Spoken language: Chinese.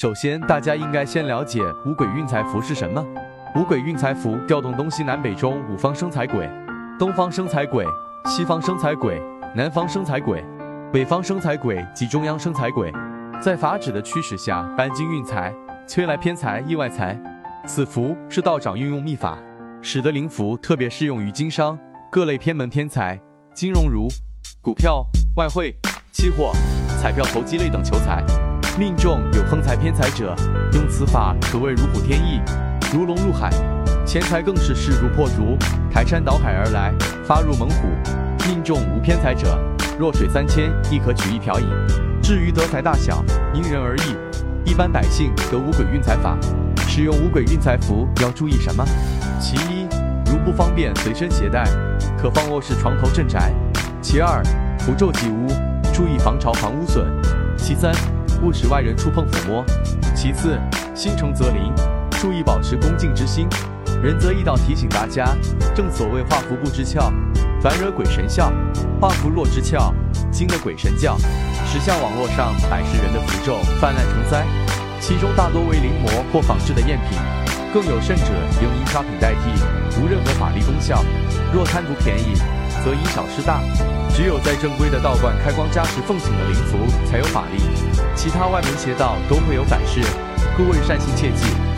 首先，大家应该先了解五鬼运财符是什么。五鬼运财符调动东西南北中五方生财鬼，东方生财鬼，西方生财鬼，南方生财鬼，北方生财鬼及中央生财鬼，在法旨的驱使下搬金运财，催来偏财意外财。此符是道长运用秘法，使得灵符特别适用于经商各类偏门偏财，金融如股票、外汇、期货、彩票、投机类等求财。命中有横财偏财者，用此法可谓如虎添翼，如龙入海；钱财更是势如破竹，排山倒海而来，发入猛虎。命中无偏财者，弱水三千亦可取一瓢饮。至于得财大小，因人而异。一般百姓得五鬼运财法，使用五鬼运财符要注意什么？其一，如不方便随身携带，可放卧室床头镇宅。其二，符咒及屋，注意防潮防污损。其三。勿使外人触碰抚摸。其次，心诚则灵，注意保持恭敬之心。仁则义道提醒大家，正所谓画符不知窍，反惹鬼神笑；画符若知窍，惊得鬼神叫。时下网络上百十人的符咒泛滥成灾，其中大多为临摹或仿制的赝品，更有甚者用印刷品代替，无任何法力功效。若贪图便宜，则以小失大。只有在正规的道观开光加持奉请的灵符才有法力，其他外门邪道都会有反噬，各位善心切记。